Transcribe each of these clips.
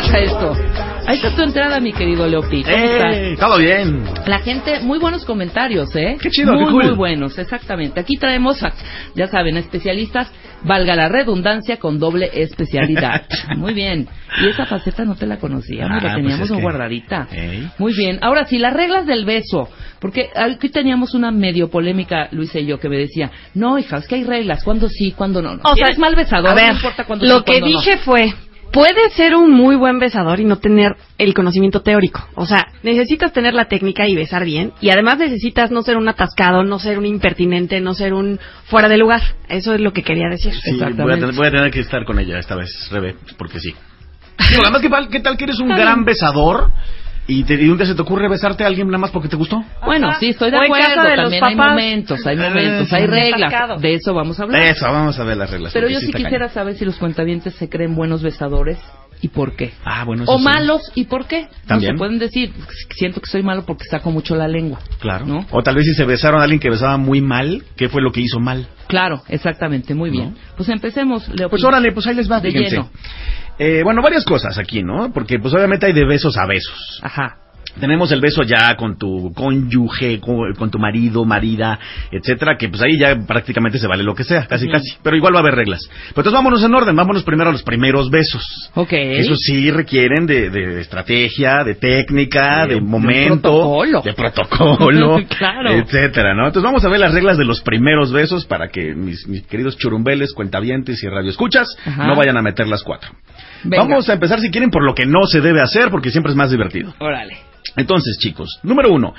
Trata esto. Ahí está tu entrada, mi querido Leopi. ¿Cómo ¡Eh! Todo bien. La gente, muy buenos comentarios, ¿eh? Qué chido, muy, qué cool. Muy buenos, exactamente. Aquí traemos, a, ya saben, especialistas, valga la redundancia, con doble especialidad. muy bien. Y esa faceta no te la conocíamos, Ah, la teníamos pues es que- guardadita. Muy bien. Ahora sí, las reglas del beso. Porque aquí teníamos una medio polémica, Luisa y yo, que me decía, no, hija, es que hay reglas, cuándo sí, cuándo no. O sea, eres mal besador, a ver, no importa cuándo lo sí, que cuándo no. dije fue, puedes ser un muy buen besador y no tener el conocimiento teórico. O sea, necesitas tener la técnica y besar bien. Y además necesitas no ser un atascado, no ser un impertinente, no ser un fuera de lugar. Eso es lo que quería decir. Sí, voy a, Exactamente. tener, voy a tener que estar con ella esta vez, Rebe, porque sí. Digo, además, ¿qué, tal- qué tal que eres un gran besador y, te, y un día se te ocurre besarte a alguien nada más porque te gustó? Bueno, sí, estoy de acuerdo. de También hay papás. momentos, hay momentos, Eh, hay sí. reglas. De eso vamos a hablar. Eso, vamos a ver las reglas. Pero yo sí quisiera cañón. saber si los cuentavientes se creen buenos besadores y por qué. Ah, bueno, eso O sí. malos y por qué. También. No se pueden decir, siento que soy malo porque saco mucho la lengua. Claro. ¿No? O tal vez si se besaron a alguien que besaba muy mal, ¿qué fue lo que hizo mal? Claro, exactamente, muy bien. Pues empecemos, Leo. Pues órale, pues ahí les va, De fíjense. lleno. Eh, bueno, varias cosas aquí, ¿no? Porque pues obviamente hay de besos a besos. Ajá. Tenemos el beso ya con tu cónyuge, con, con tu marido, marida, etcétera, que pues ahí ya prácticamente se vale lo que sea, casi casi. Pero igual va a haber reglas. Pues entonces vámonos en orden, vámonos primero a los primeros besos. Ok. Eso sí requieren de, de estrategia, de técnica, De de, momento, protocolo. de protocolo, Claro. etcétera, ¿no? Entonces vamos a ver las reglas de los primeros besos para que mis, mis queridos churumbeles, cuentavientes y radioescuchas Ajá. no vayan a meter las cuatro. Venga. Vamos a empezar si quieren por lo que no se debe hacer, porque siempre es más divertido. Órale. Entonces, chicos, número uno.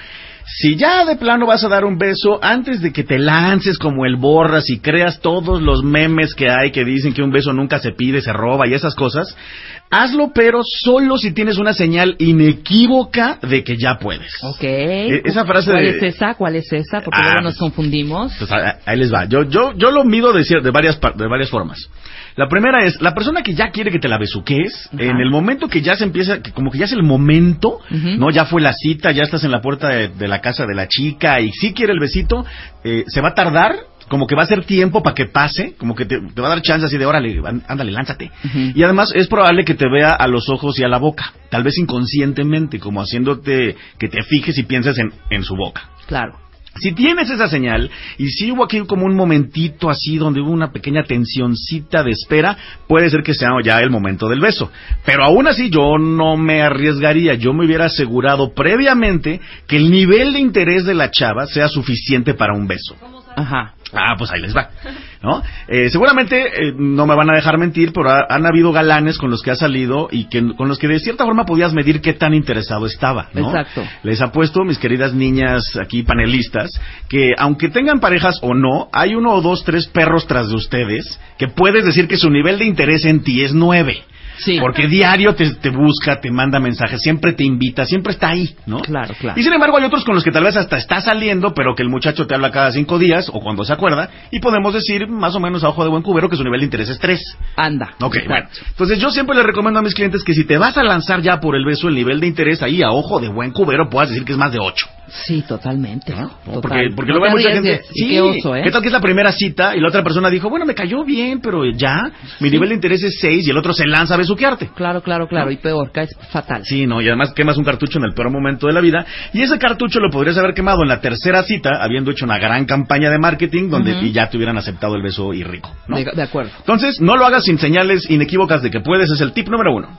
Si ya de plano vas a dar un beso, antes de que te lances como el borras y creas todos los memes que hay que dicen que un beso nunca se pide, se roba y esas cosas, hazlo pero solo si tienes una señal inequívoca de que ya puedes. Ok. E- esa frase ¿Cuál de- es esa? ¿Cuál es esa? Porque Ah, luego nos pues- confundimos. Pues, a- ahí les va. Yo, yo, yo lo mido de, de, varias, de varias formas. La primera es, la persona que ya quiere que te la besuques, en el momento que ya se empieza, que como que ya es el momento. ¿no? Ya fue la cita, ya estás en la puerta de, de la casa de la chica y sí quiere el besito, eh, se va a tardar, como que va a ser tiempo para que pase, como que te, te va a dar chance así de, órale, án- ándale, lánzate. Y además es probable que te vea a los ojos y a la boca, tal vez inconscientemente, como haciéndote que te fijes y pienses en, en su boca. Claro. Si tienes esa señal, y si hubo aquí como un momentito así donde hubo una pequeña tensioncita de espera, puede ser que sea ya el momento del beso. Pero aún así yo no me arriesgaría, yo me hubiera asegurado previamente que el nivel de interés de la chava sea suficiente para un beso. Ajá. Ah, pues ahí les va, ¿no? Eh, seguramente eh, no me van a dejar mentir, pero ha- han habido galanes con los que ha salido y que con los que de cierta forma podías medir qué tan interesado estaba, ¿no? Exacto. Les apuesto, mis queridas niñas aquí panelistas, que aunque tengan parejas o no, hay uno o dos, tres perros tras de ustedes que puedes decir que su nivel de interés en ti es nueve. Sí. Porque diario te, te busca, te manda mensajes, siempre te invita, siempre está ahí, ¿no? Claro, claro. Y sin embargo hay otros con los que tal vez hasta está saliendo, pero que el muchacho te habla cada cinco días o cuando se acuerda, y podemos decir más o menos a ojo de buen cubero que su nivel de interés es tres. Anda. Ok, Exacto. bueno. Entonces yo siempre le recomiendo a mis clientes que si te vas a lanzar ya por el beso, el nivel de interés ahí a ojo de buen cubero puedas decir que es más de ocho. Sí, totalmente. ¿no? total. Porque, porque No luego hay mucha gente. Y qué oso, ¿eh? ¿Qué tal que es la primera cita y la otra persona dijo, bueno, me cayó bien, pero ya, mi nivel de interés es 6 y el otro se lanza a besuquearte? Claro, claro, claro. Y peor, caes fatal. Sí, no, y además quemas un cartucho en el peor momento de la vida. Y ese cartucho lo podrías haber quemado en la tercera cita, habiendo hecho una gran campaña de marketing donde y ya te hubieran aceptado el beso y rico, ¿no? De, de acuerdo. Entonces, no lo hagas sin señales inequívocas de que puedes, es el tip número uno.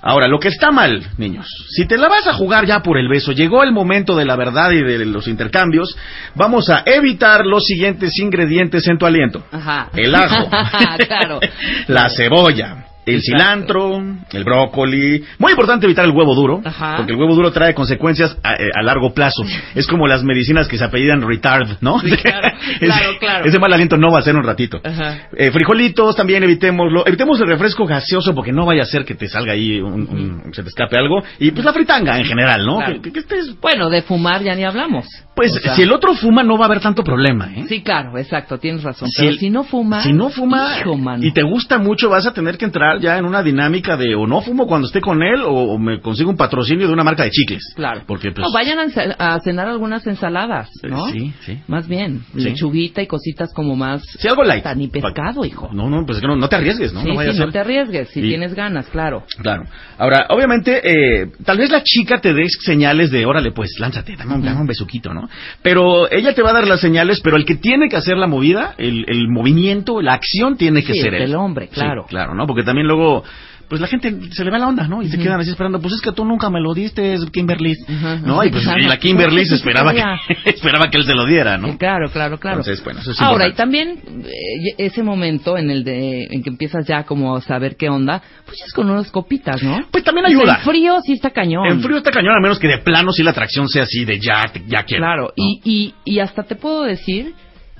Ahora, lo que está mal, niños, si te la vas a jugar ya por el beso, llegó el momento de la verdad y de los intercambios, vamos a evitar los siguientes ingredientes en tu aliento. Ajá. El ajo, claro. la cebolla, el Exacto. cilantro, el brócoli. Muy importante evitar el huevo duro, Ajá. porque el huevo duro trae consecuencias a, eh, a largo plazo. Es como las medicinas que se apellidan retard, ¿no? Sí, claro, claro, Ese- claro. Ese mal aliento no va a ser un ratito. Ajá. Eh, frijolitos también evitémoslo. Evitemos el refresco gaseoso porque no vaya a ser que te salga ahí, un, un- se te escape algo. Y pues la fritanga en general, ¿no? Claro. Que, que- que estés- Bueno, de fumar ya ni hablamos. pues O sea, si el otro fuma no va a haber tanto problema, ¿eh? Sí, claro, exacto, tienes razón. Si Pero el- si no fuma... Si no fuma hijo, mano. y te gusta mucho, vas a tener que entrar ya en una dinámica de o no fumo cuando esté con él o, o me consigo un patrocinio de una marca de chicles. Claro. Porque pues... No, vayan a, cenar algunas ensaladas, ¿no? Sí, sí. Más bien, Sí. lechuguita y cositas como más... Sí, algo light. Ni pescado, hijo. No, no, pues es que no, no te arriesgues, ¿no? sí, no vaya sí, a no te arriesgues, si Y- tienes ganas, claro. Claro. Ahora, obviamente, eh, tal vez la chica te dé señales de, órale, pues, lánzate, dame un, dame un besuquito, ¿no? Pero ella te va a dar las señales, pero el que tiene que hacer la movida, el, el movimiento, la acción, tiene que ser él. el hombre, claro. claro, ¿no? Porque también luego, pues la gente se le va la onda, ¿no? Y se quedan así esperando, pues es que tú nunca me lo diste, Kimberly, ¿no? Y pues y la Kimberly se esperaba que, esperaba que él se lo diera, ¿no? Claro, claro, claro. Entonces, bueno, eso es Ahora, y también eh, ese momento en el de en que empiezas ya como a saber qué onda, pues ya es con unas copitas, ¿no? Pues también ayuda. En frío sí está cañón. En frío está cañón, a menos que de plano sí la atracción sea así de ya, ya quiero. Claro, ¿no? y, y, y hasta te puedo decir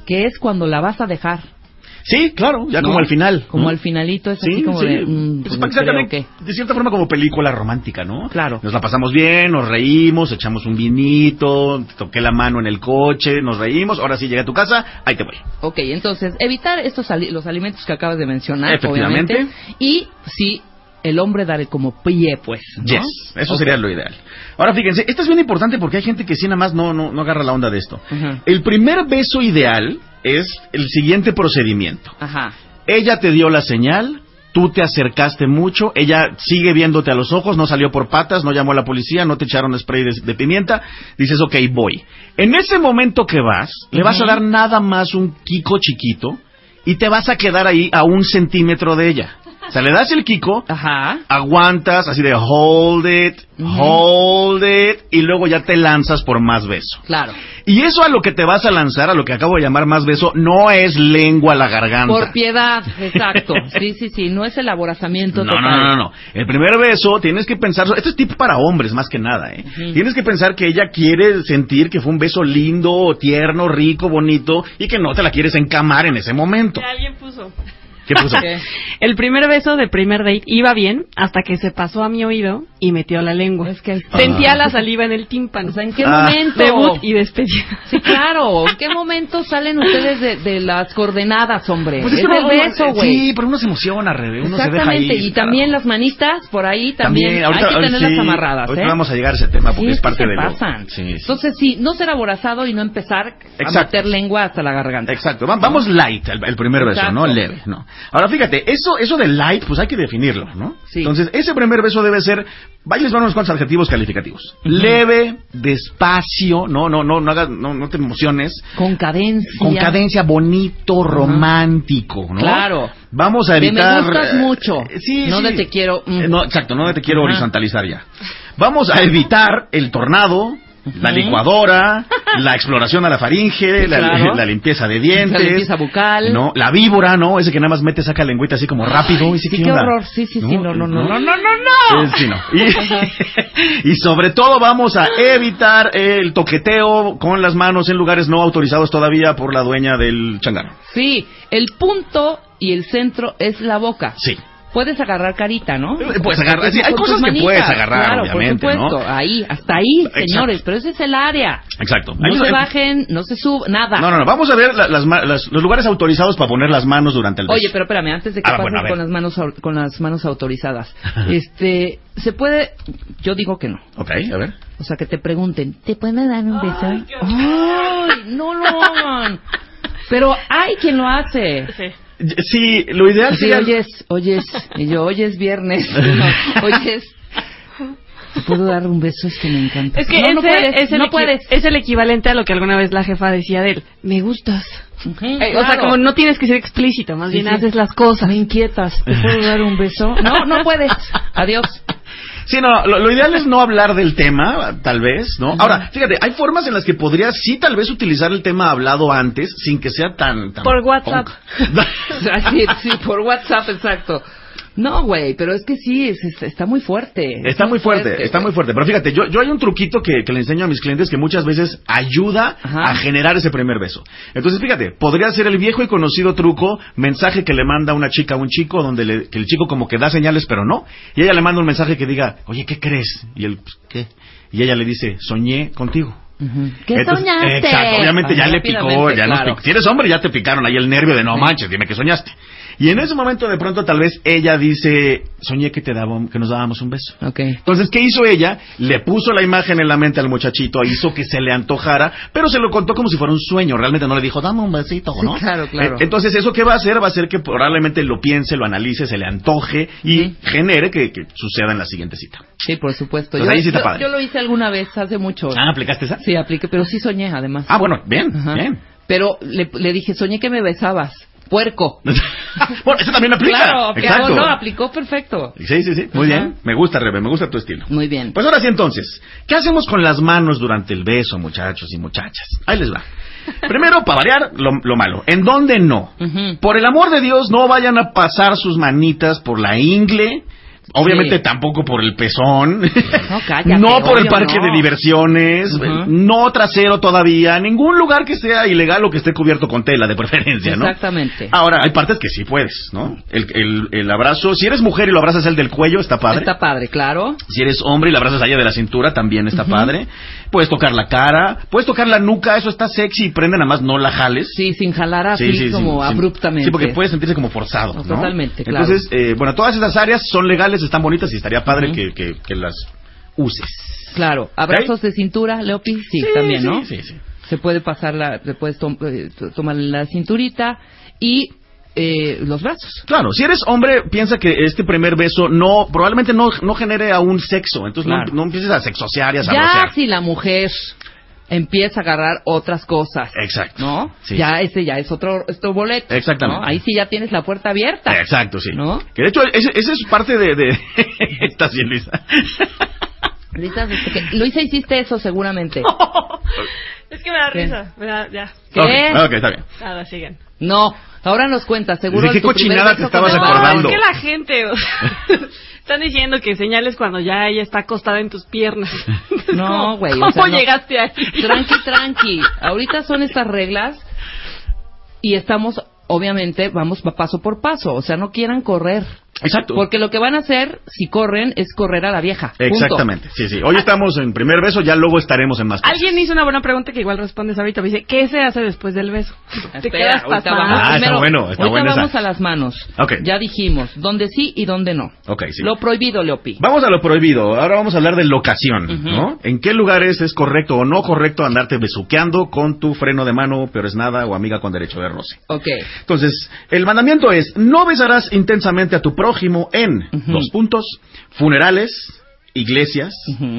que es cuando la vas a dejar. Sí, claro, ya ¿no? como al final. Como ¿no? al finalito es Sí, así como sí. de... mm, Pues pues para que creo de cierta forma como película romántica, ¿no? Claro. Nos la pasamos bien, nos reímos, echamos un vinito, toqué la mano en el coche, nos reímos, ahora sí llegué a tu casa, ahí te voy. Ok, entonces, evitar estos los alimentos que acabas de mencionar, Efectivamente. obviamente. Y sí, el hombre darle como pie, pues. ¿no? Yes, eso sería lo ideal. Ahora fíjense, esto es bien importante porque hay gente que sí nada más no, no, no agarra la onda de esto. El primer beso ideal es el siguiente procedimiento. Ajá. Ella te dio la señal, tú te acercaste mucho, ella sigue viéndote a los ojos, no salió por patas, no llamó a la policía, no te echaron spray de, de pimienta, dices, ok, voy. En ese momento que vas, le vas a dar nada más un kiko chiquito y te vas a quedar ahí a un centímetro de ella. O sea, le das el kiko, Ajá. aguantas así de hold it, hold it, y luego ya te lanzas por más beso. Claro. Y eso a lo que te vas a lanzar, a lo que acabo de llamar más beso, no es lengua a la garganta. Por piedad, exacto. Sí, sí, sí, no es el aborazamiento No, total. no, no, no, no. El primer beso tienes que pensar, esto es tip para hombres más que nada, ¿eh? Tienes que pensar que ella quiere sentir que fue un beso lindo, tierno, rico, bonito y que no te la quieres encamar en ese momento. Que alguien puso. ¿Qué puso? ¿Qué? El primer beso de primer date iba bien hasta que se pasó a mi oído y metió la lengua. Es que. Sentía la saliva en el tímpano. O sea, ¿en qué Ah. momento? Debut y despedida. Sí, claro. ¿En qué momento salen ustedes de, de las coordenadas, hombre? Pues es el beso, güey. Sí, pero uno se emociona, Rebe. Uno se deja Exactamente, y también las manitas por ahí también, ahorita- hay que tenerlas sí, amarradas, ahorita ¿eh? vamos a llegar a ese tema porque Sí, es parte se de lo... pasan. Sí, sí. Entonces sí, no ser aborazado y no empezar a meter lengua hasta la garganta. Exacto, Va- vamos light, el, el primer beso, Exacto. ¿no? Leve, ¿no? Ahora fíjate, eso, eso de light, pues hay que definirlo, ¿no? Sí. Entonces, ese primer beso debe ser, vaya, les van unos cuantos adjetivos calificativos. Leve, despacio, no, no, no, no hagas, no, no te emociones. Con cadencia. Con cadencia bonito, romántico, ¿no? Claro. Vamos a De me evitar. gustas eh, mucho. Sí, No sí. de te quiero, mm. Eh, No, exacto, no de te quiero horizontalizar ya. Vamos a evitar el tornado, la licuadora, la exploración a la faringe, la, Claro. la limpieza de dientes. La limpieza bucal. No, la víbora, ¿no? Ese que nada más mete, saca lengüita así como rápido. Ese, sí, ¿qué horror. Sí, sí, sí. No, no, no, no, no, no, Sí, no. sí, no. Y, y sobre todo vamos a evitar el toqueteo con las manos en lugares no autorizados todavía por la dueña del changarro. Sí, el punto y el centro es la boca. Sí. Puedes agarrar carita, ¿no? Eh, puedes agarrar, sí, hay cosas que manitas, puedes agarrar, claro, obviamente, por supuesto. ¿no? Ahí, hasta ahí, Exacto. señores, pero ese es el área. Exacto. No se bajen, no se suban, nada. No, no, no. Vamos a ver la- las los lugares autorizados para poner las manos durante el beso. Oye, pero espérame, antes de que Ah, pases bueno, con las manos con las manos autorizadas, este, se puede, yo digo que no. Ok, a ver. O sea, que te pregunten, ¿te pueden dar un beso? Ay, no lo hagan. Pero hay quien lo hace. Sí. Sí, lo ideal Sí, sería... oyes, oyes, y yo, hoy es viernes, no, oyes, ¿te puedo dar un beso? Es que me encanta. Es que no, ese no puedes, es, el no puedes. es el equivalente a lo que alguna vez la jefa decía de él. Me gustas. Eh, O sea, como no tienes que ser explícito, más Sí, bien sí. haces las cosas. Me inquietas, ¿te puedo dar un beso? No, no puedes. Adiós. Sí, no, lo, lo ideal es no hablar del tema, tal vez, ¿no? Ahora, fíjate, hay formas en las que podrías sí tal vez utilizar el tema hablado antes sin que sea tan... tan Por WhatsApp. Sí, sí, por WhatsApp, exacto. No, güey, pero es que sí, es- es- está muy fuerte. Está muy fuerte, está güey. muy fuerte. Pero fíjate, yo, yo hay un truquito que, que le enseño a mis clientes que muchas veces ayuda Ajá. a generar ese primer beso. Entonces, fíjate, podría ser el viejo y conocido truco, mensaje que le manda una chica a un chico, donde le- que el chico como que da señales, pero no. Y ella le manda un mensaje que diga, oye, ¿qué crees? Y él, pues, ¿qué? Y ella le dice, soñé contigo. ¿Qué Entonces, soñaste? Exacto, obviamente ya le picó, ya nos claro. picó. Si eres hombre, ya te picaron ahí el nervio de no Sí. manches, dime que soñaste. Y en ese momento de pronto tal vez ella dice, soñé que te daba, que nos dábamos un beso. Ok. Entonces, ¿qué hizo ella? Le puso la imagen en la mente al muchachito, hizo que se le antojara, pero se lo contó como si fuera un sueño. Realmente no le dijo, dame un besito, Sí, ¿no? claro, claro. Eh, Entonces, ¿eso qué va a hacer? Va a hacer que probablemente lo piense, lo analice, se le antoje y genere que, que suceda en la siguiente cita. Sí, por supuesto. Pues ahí sí está yo- lo hice alguna vez, hace mucho. Ah, ¿aplicaste esa? Sí, apliqué, pero sí soñé, además. Ah, bueno, bien, Ajá. bien. Pero le, le dije, soñé que me besabas. Puerco. bueno, eso también aplica. Claro, Exacto. no, aplicó perfecto. Sí, sí, sí. Muy bien. Me gusta, Rebe, me gusta tu estilo. Muy bien. Pues ahora sí, entonces, ¿qué hacemos con las manos durante el beso, muchachos y muchachas? Ahí les va. Primero, para variar, lo, lo malo. ¿En dónde no? Por el amor de Dios, no vayan a pasar sus manitas por la ingle. Obviamente Sí. tampoco por el pezón. No, cállate, No por el parque no. de diversiones. No trasero todavía. Ningún lugar que sea ilegal o que esté cubierto con tela, de preferencia, ¿no? Exactamente. Ahora, hay partes que sí puedes, ¿no? El, el, el abrazo, si eres mujer y lo abrazas el del cuello, está padre. Está padre, claro. Si eres hombre y la abrazas allá de la cintura, también está padre. Puedes tocar la cara, puedes tocar la nuca, eso está sexy y prende, nada más no la jales. Sí, sin jalar así Sí, sí, como abruptamente. Sí, porque puede sentirse como forzado. No, ¿no? totalmente, claro. Entonces, eh, bueno, todas esas áreas son legales, están bonitas y estaría padre que, que- que las uses. Claro. Abrazos de cintura, Leopi, sí, también, sí, ¿no? Sí, sí. Se puede pasar la, se puedes tom- eh, to- tomar la cinturita y eh, los brazos. Claro, si eres hombre, piensa que este primer beso no, probablemente no, no genere aún sexo. Entonces no- Claro. no, empieces a sexosear y a Ya si la mujer empieza a agarrar otras cosas, Exacto. ¿no? Sí. Ya ese ya es otro, otro boleto. Exactamente. ¿no? Ahí sí ya tienes la puerta abierta. Exacto, sí. ¿No? Que de hecho, ese, ese es parte de... de... Estás bien, Luisa. Luisa, este, que- Luisa, hiciste eso seguramente. Es que me da ¿Qué? risa. Me da, ya. ¿Qué? Ok, ok, está bien. Nada, siguen. No, ahora nos cuentas, seguro. ¿De qué tu cochinada te estabas acordando? No, es que la gente... Están diciendo que señales cuando ya ella está acostada en tus piernas. No, ¿Cómo- güey, o ¿Cómo no. llegaste ahí? Tranqui, tranqui. Ahorita son estas reglas y estamos, obviamente, vamos pa- paso por paso. O sea, no quieran correr. Exacto. Porque lo que van a hacer, si corren, es correr a la vieja. Punto. Exactamente, sí, sí. Hoy estamos en primer beso, ya luego estaremos en más cosas. Alguien hizo una buena pregunta que igual respondes ahorita. Me dice, ¿qué se hace después del beso? Te Espera, quedas vamos. Ah, está Primero, bueno, está ahorita buena esa. vamos a las manos. Ok. Ya dijimos, dónde sí y dónde no. Ok, sí. Lo prohibido, Leopi. Vamos a lo prohibido. Ahora vamos a hablar de locación. ¿no? ¿En qué lugares es correcto o no correcto andarte besuqueando con tu freno de mano, peor es nada, o amiga con derecho de roce? Ok. Entonces, el mandamiento es, no besarás intensamente a tu prójimo en, dos puntos, funerales, iglesias,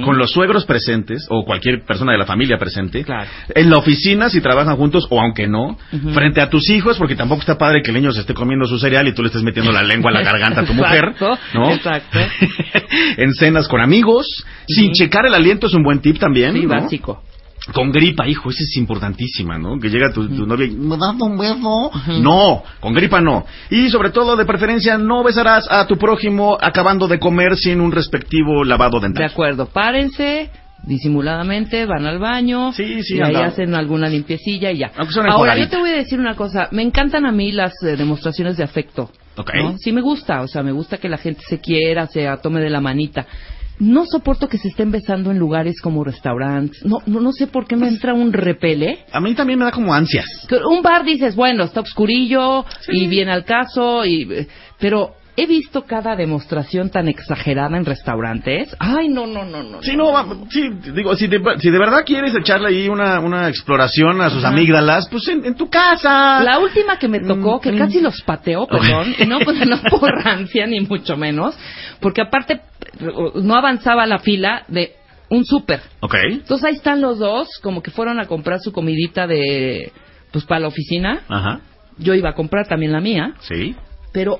con los suegros presentes, o cualquier persona de la familia presente, Claro. en la oficina si trabajan juntos, o aunque no, frente a tus hijos, porque tampoco está padre que el niño se esté comiendo su cereal y tú le estés metiendo la lengua a la garganta a tu mujer, ¿no? exacto. en cenas con amigos, sin checar el aliento es un buen tip también, Sí, ¿no? básico. Con gripa, hijo, esa es importantísima, ¿no? Que llega tu, tu novia y me das un beso. Ujú. No, con gripa no. Y sobre todo, de preferencia, no besarás a tu prójimo acabando de comer sin un respectivo lavado De dental. acuerdo, párense disimuladamente, van al baño Sí, sí, y ahí hacen alguna limpiecilla y ya. Ahora, yo te voy a decir una cosa, me encantan a mí las eh, demostraciones de afecto. Ok. ¿no? Sí me gusta, o sea, me gusta que la gente se quiera, se tome de la manita. No soporto que se estén besando en lugares como restaurantes. No, no, no sé por qué me entra un repele. A mí también me da como ansias. Un bar dices, bueno, está obscurillo y viene al caso, y, eh, pero he visto cada demostración tan exagerada en restaurantes. Ay, no, no, no, no. Sí, no, va- sí, digo, si de, si de verdad quieres echarle ahí una, una exploración a sus amígdalas, pues en, en tu casa. La última que me tocó, que Mm, casi los pateó, perdón, y no, pues, no por rancia ni mucho menos, porque aparte no avanzaba la fila de un súper. Ok. Entonces ahí están los dos, como que fueron a comprar su comidita de, pues para la oficina. Ajá. Yo iba a comprar también la mía, Sí. pero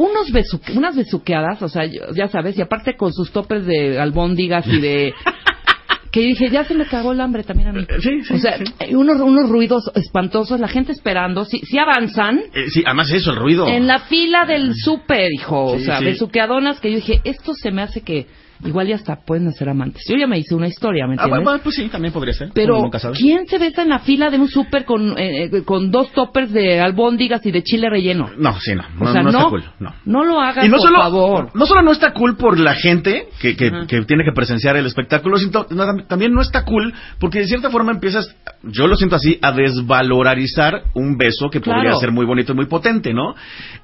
unos besu- unas besuqueadas, o sea, ya sabes, y aparte con sus topes de albóndigas y de... que dije, ya se me cagó el hambre también a mí. Sí, sí, o sea, sí. hay unos, unos ruidos espantosos, la gente esperando, si, si avanzan. Eh, sí, además eso, el ruido. En la fila del súper, hijo. o sea, besuqueadonas que yo dije, esto se me hace que igual ya hasta pueden hacer amantes. Yo ya me hice una historia, ¿me Ah, entiendes? bueno, pues sí, también podría ser. Pero, nunca. ¿quién se besa en la fila de un súper con, eh, eh, con dos toppers de albóndigas y de chile relleno? No, sí, no. O No, sea, no no, está cool. No. no lo hagas, Y no por solo, favor. no solo no está cool por la gente que, que, Ajá. que tiene que presenciar el espectáculo, sino no, también no está cool porque de cierta forma empiezas, yo lo siento así, a desvalorizar un beso que podría Claro. ser muy bonito y muy potente, ¿no?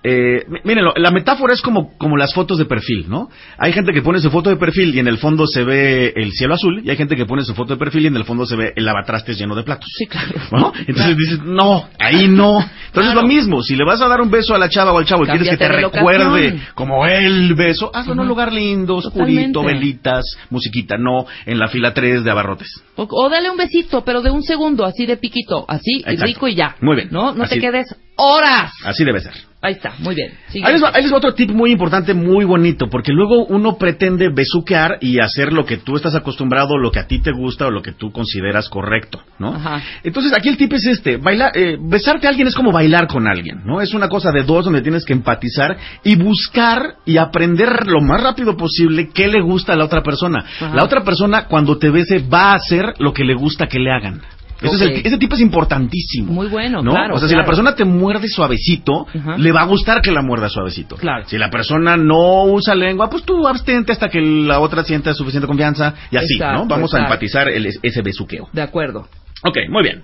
Eh, mírenlo, la metáfora es como, como las fotos de perfil, ¿no? Hay gente que pone su foto de perfil y en el fondo se ve el cielo azul y hay gente que pone su foto de perfil y en el fondo se ve el lavatrastes lleno de platos. Sí, claro. ¿No? Entonces dices, no, ahí no. Entonces Claro. lo mismo, si le vas a dar un beso a la chava o al chavo y quieres que te recuerde como el beso, hazlo en un lugar lindo, oscurito, Totalmente. velitas, musiquita, no en la fila 3 de abarrotes. O, o dale un besito, pero de un segundo, así de piquito, así, Exacto. rico y ya. Muy bien. No, no Así- te quedes horas. Así debe ser. Ahí está, muy bien. Ahí les, va, ahí les va otro tip muy importante, muy bonito, porque luego uno pretende besuquear y hacer lo que tú estás acostumbrado, lo que a ti te gusta o lo que tú consideras correcto, ¿no? Ajá. Entonces aquí el tip es este, bailar, eh, besarte a alguien es como bailar con alguien, ¿no? Es una cosa de dos donde tienes que empatizar y buscar y aprender lo más rápido posible qué le gusta a la otra persona. Ajá. La otra persona cuando te bese va a hacer lo que le gusta que le hagan. Ese, es el- Ok. ese tipo es importantísimo. Muy bueno, ¿no? claro, O sea, si la persona te muerde suavecito, le va a gustar que la muerda suavecito. Claro. Si la persona no usa lengua, pues tú abstente hasta que la otra sienta suficiente confianza y así, Exacto, ¿no? Vamos a empatizar el- ese besuqueo. De acuerdo. Ok, muy bien.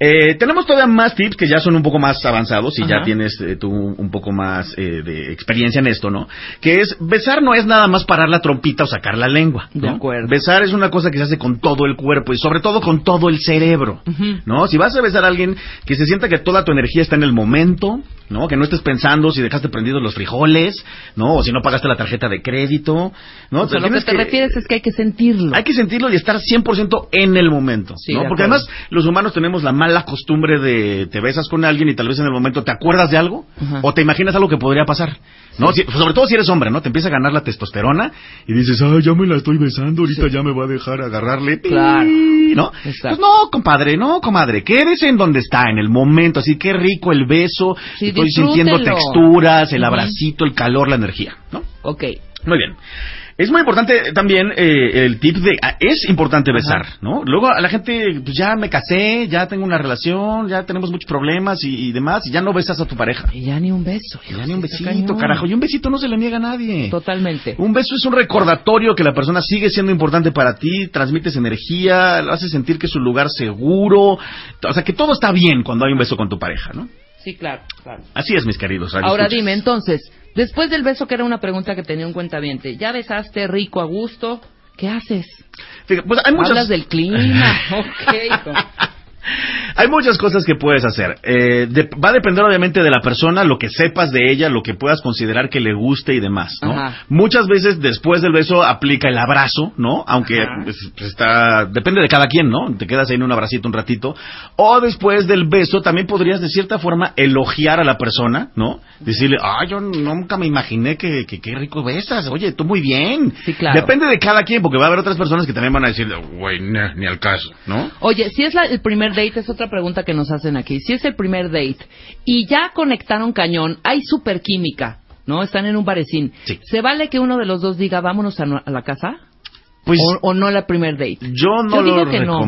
Eh, tenemos todavía más tips que ya son un poco más avanzados y ya tienes eh, tú un poco más eh, de experiencia en esto, ¿no? Que es, besar no es nada más parar la trompita o sacar la lengua. ¿no? De acuerdo. Besar es una cosa que se hace con todo el cuerpo y sobre todo con todo el cerebro, Ujú. ¿no? Si vas a besar a alguien que se sienta que toda tu energía está en el momento, ¿no? Que no estés pensando si dejaste prendidos los frijoles, ¿no? O si no pagaste la tarjeta de crédito, ¿no? O sea, lo que te refieres es que hay que sentirlo. hay que sentirlo y estar 100% en el momento, Sí, ¿no? Porque acuerdo. Además los humanos tenemos la mala costumbre de te besas con alguien y tal vez en el momento te acuerdas de algo o te imaginas algo que podría pasar. ¿No? Si- sobre todo si eres hombre, ¿no? Te empieza a ganar la testosterona y dices, "Ay, ya me la estoy besando, ahorita ya me va a dejar agarrarle." pi", Claro. ¿No? Pues no, compadre, no, comadre, quédese en donde está, en el momento, así que rico el beso, Sí, estoy sintiendo texturas, el abracito, el calor, la energía, ¿no? Ok. Muy bien. Es muy importante también eh, el tip de... ah, Es importante besar, ¿no? Luego a la gente, pues ya me casé, ya tengo una relación, ya tenemos muchos problemas y, y demás, y ya no besas a tu pareja. Y ya ni un beso. hijo, Ya ni un besito, cañón. carajo. Y un besito no se le niega a nadie. Totalmente. Un beso es un recordatorio que la persona sigue siendo importante para ti, transmites energía, lo hace sentir que es un lugar seguro, o sea que todo está bien cuando hay un beso con tu pareja, ¿no? Sí, claro, claro. Así es, mis queridos. Ahora dime, entonces, después del beso, que era una pregunta que tenía un cuentaviente, ¿ya besaste rico a gusto? ¿Qué haces? Pues hay muchas... Hablas del clima. ok. Hay muchas cosas que puedes hacer. Eh, de- va a depender obviamente de la persona, lo que sepas de ella, lo que puedas considerar que le guste y demás, ¿no? Ajá. Muchas veces después del beso aplica el abrazo, ¿no? Aunque pues, está depende de cada quien, ¿no? Te quedas ahí en un abracito un ratito. O después del beso también podrías de cierta forma elogiar a la persona, ¿no? Decirle, ah, yo nunca me imaginé que, que qué rico besas. Oye, tú muy bien. Sí, claro. Depende de cada quien, porque va a haber otras personas que también van a decir, güey, nah, ni al caso, ¿no? Oye, si es la- el primer date, es otra pregunta que nos hacen aquí. Si es el primer date y ya conectaron cañón, hay super química, ¿no? Están en un barecín. Sí. ¿Se vale que uno de los dos diga, vámonos a, la casa? Pues o, o no la primer date? Yo no Yo lo no.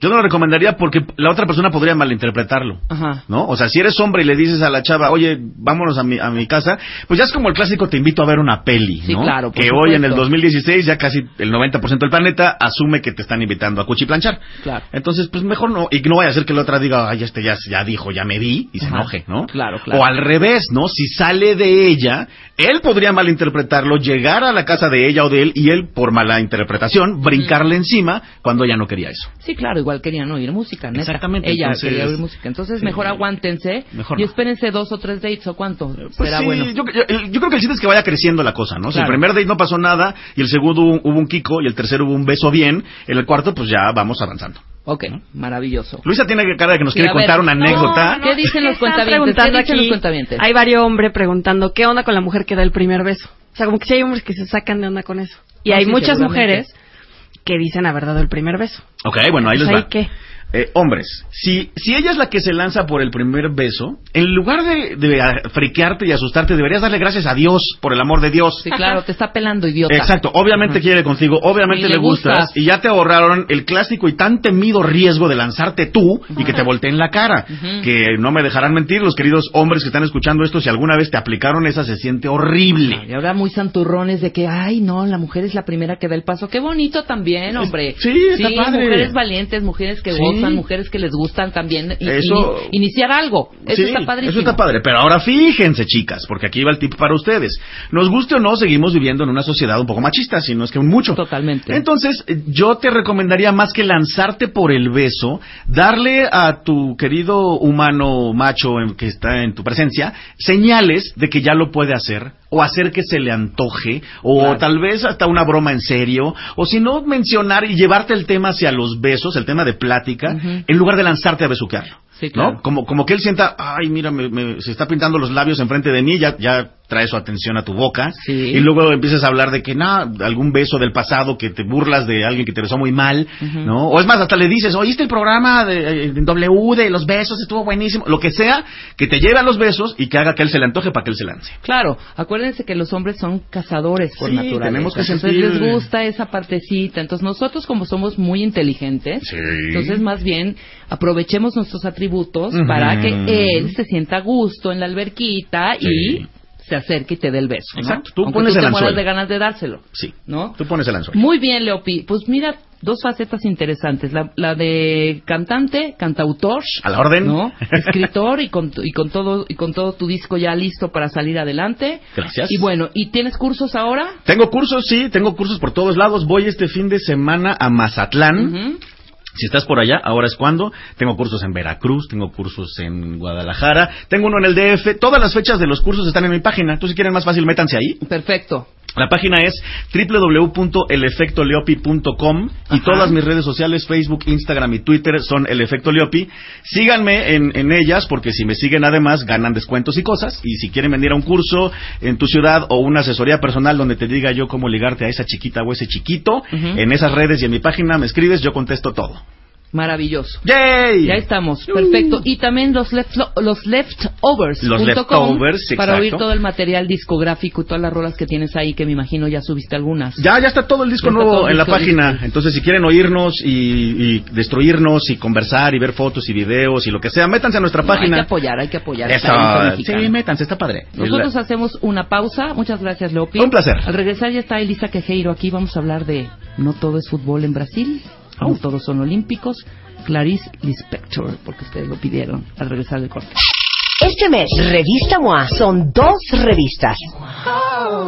Yo no lo recomendaría porque la otra persona podría malinterpretarlo. Ajá. ¿No? O sea, si eres hombre y le dices a la chava, oye, vámonos a mi, a mi casa, pues ya es como el clásico te invito a ver una peli, Sí, ¿no? claro, que hoy en el supuesto. 2016 ya casi el 90% del planeta asume que te están invitando a cuchiplanchar. Claro. Entonces, pues mejor no, y no vaya a ser que la otra diga, ay, este ya, ya dijo, ya me vi, y se Ajá. enoje, ¿no? Claro, claro. O al revés, ¿no? Si sale de ella, él podría malinterpretarlo, llegar a la casa de ella o de él, y él, por mala interpretación, brincarle encima cuando ella no quería eso. Sí, claro, igual querían oír música, neta. Exactamente, Ella entonces- quería oír música. Entonces, Sí. mejor aguántense Mejor y no. espérense dos o tres dates o cuánto Pues será sí, bueno. yo, yo- yo creo que el chiste es que vaya creciendo la cosa, ¿no? Si el primer date no pasó nada y el segundo hubo, hubo un kiko y el tercero hubo un beso bien, en el cuarto pues ya vamos avanzando. Ok, maravilloso. Luisa tiene cara de que nos Sí, quiere ver, contar una no, anécdota. ¿Qué dicen los Están cuentavientes? ¿Qué preguntando dicen aquí, los cuentavientes? Hay varios hombres preguntando qué onda con la mujer que da el primer beso. O sea, como que sí hay hombres que se sacan de onda con eso. Y hay sí, muchas mujeres que dicen haber dado el primer beso. Ok, bueno, ahí les Pues, va. ¿qué? Eh, hombres, si, si ella es la que se lanza por el primer beso, en lugar de, de friquearte y asustarte, deberías darle gracias a Dios, por el amor de Dios. Sí, claro, te está pelando, idiota. Exacto, obviamente quiere contigo, obviamente Y le, gustas, gustas. y ya te ahorraron el clásico y tan temido riesgo de lanzarte tú y que te volteen la cara. Que no me dejarán mentir los queridos hombres que están escuchando esto, si alguna vez te aplicaron esa se siente horrible. Y ahora muy santurrones de que, ay, no, la mujer es la primera que da el paso. Qué bonito también, hombre. Sí, está padre. mujeres valientes, mujeres que Sí. Gozan, mujeres que les gustan también. y- Eso- ini- iniciar algo. Eso Sí, está padrísimo. Eso está padre, pero ahora fíjense, chicas, porque aquí va el tip para ustedes. Nos guste o no, seguimos viviendo en una sociedad un poco machista, si no es que mucho. Totalmente. Entonces, yo te recomendaría más que lanzarte por el beso, darle a tu querido humano macho en- que está en tu presencia señales de que ya lo puede hacer o hacer que se le antoje o Claro. tal vez hasta una broma en serio o si no mencionar y llevarte el tema hacia los besos, el tema de plática, en lugar de lanzarte a besuquearlo. Sí, claro. ¿no? Como, como que él sienta, ay, mira, me, me- se está pintando los labios enfrente de mí, ya, ya trae su atención a tu boca. Sí. Y luego empiezas a hablar de que, nada, algún beso del pasado, que te burlas de alguien que te besó muy mal. ¿no? O es más, hasta le dices, oíste el programa de, eh, en W de los besos, estuvo buenísimo. Lo que sea, que te lleve a los besos y que haga que él se le antoje para que él se lance. Claro, acuérdense que los hombres son cazadores por Sí, naturaleza. tenemos que entonces sentir- les gusta esa partecita. Entonces nosotros como somos muy inteligentes, Sí. entonces más bien aprovechemos nuestros atributos para que él se sienta a gusto en la alberquita Sí. y se acerque y te dé el beso. ¿no? Exacto, tú Aunque pones tú el te anzuelo. de ganas de dárselo. Sí. ¿No? Tú pones el anzuelo. Muy bien, Leopi. Pues mira, dos facetas interesantes. La, la de cantante, cantautor. A la orden. ¿No? Escritor y con, y con todo y con todo tu disco ya listo para salir adelante. Gracias. Y bueno, ¿y tienes cursos ahora? Tengo cursos, sí, tengo cursos por todos lados. Voy este fin de semana a Mazatlán. Ujú. Si estás por allá, ahora es cuando. Tengo cursos en Veracruz, tengo cursos en Guadalajara, tengo uno en el DF. Todas las fechas de los cursos están en mi página. Entonces, si quieren más fácil, métanse ahí. Perfecto. La página es www.elefectoleopi.com y todas mis redes sociales, Facebook, Instagram y Twitter son El Efecto Leopi. Síganme en, en ellas porque si me siguen además ganan descuentos y cosas. Y si quieren venir a un curso en tu ciudad o una asesoría personal donde te diga yo cómo ligarte a esa chiquita o ese chiquito, en esas redes y en mi página me escribes, yo contesto todo. Maravilloso. ¡Yay! Ya estamos, perfecto. Y también los, left, los leftovers. Los leftovers, Para exacto. oír todo el material discográfico y todas las rolas que tienes ahí, que me imagino ya subiste algunas. Ya, ya está todo el disco Ya nuevo el en la disco página. listo. Entonces, si quieren oírnos y, y destruirnos y conversar y ver fotos y videos y lo que sea, métanse a nuestra No, Hay página. que apoyar, hay que apoyar. sí, métanse, está padre. Nosotros La- hacemos una pausa. Muchas gracias, Leopi. Un placer. Al regresar ya está Elisa Quejeiro aquí. Vamos a hablar de No todo es fútbol en Brasil, no Oh. todos son olímpicos. Clarice Lispector, porque ustedes lo pidieron al regresar del corte. Este mes, Revista MOA son dos revistas.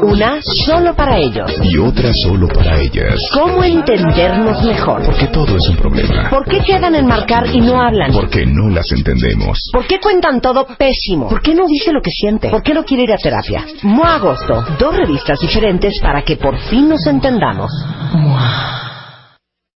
Una solo para ellos. y otra solo para ellas. ¿Cómo entendernos mejor? Porque todo es un problema. ¿Por qué quedan en marcar y no hablan? Porque no las entendemos. ¿Por qué cuentan todo pésimo? ¿Por qué no dice lo que siente? ¿Por qué no quiere ir a terapia? MOA Agosto, dos revistas diferentes para que por fin nos entendamos. MOA.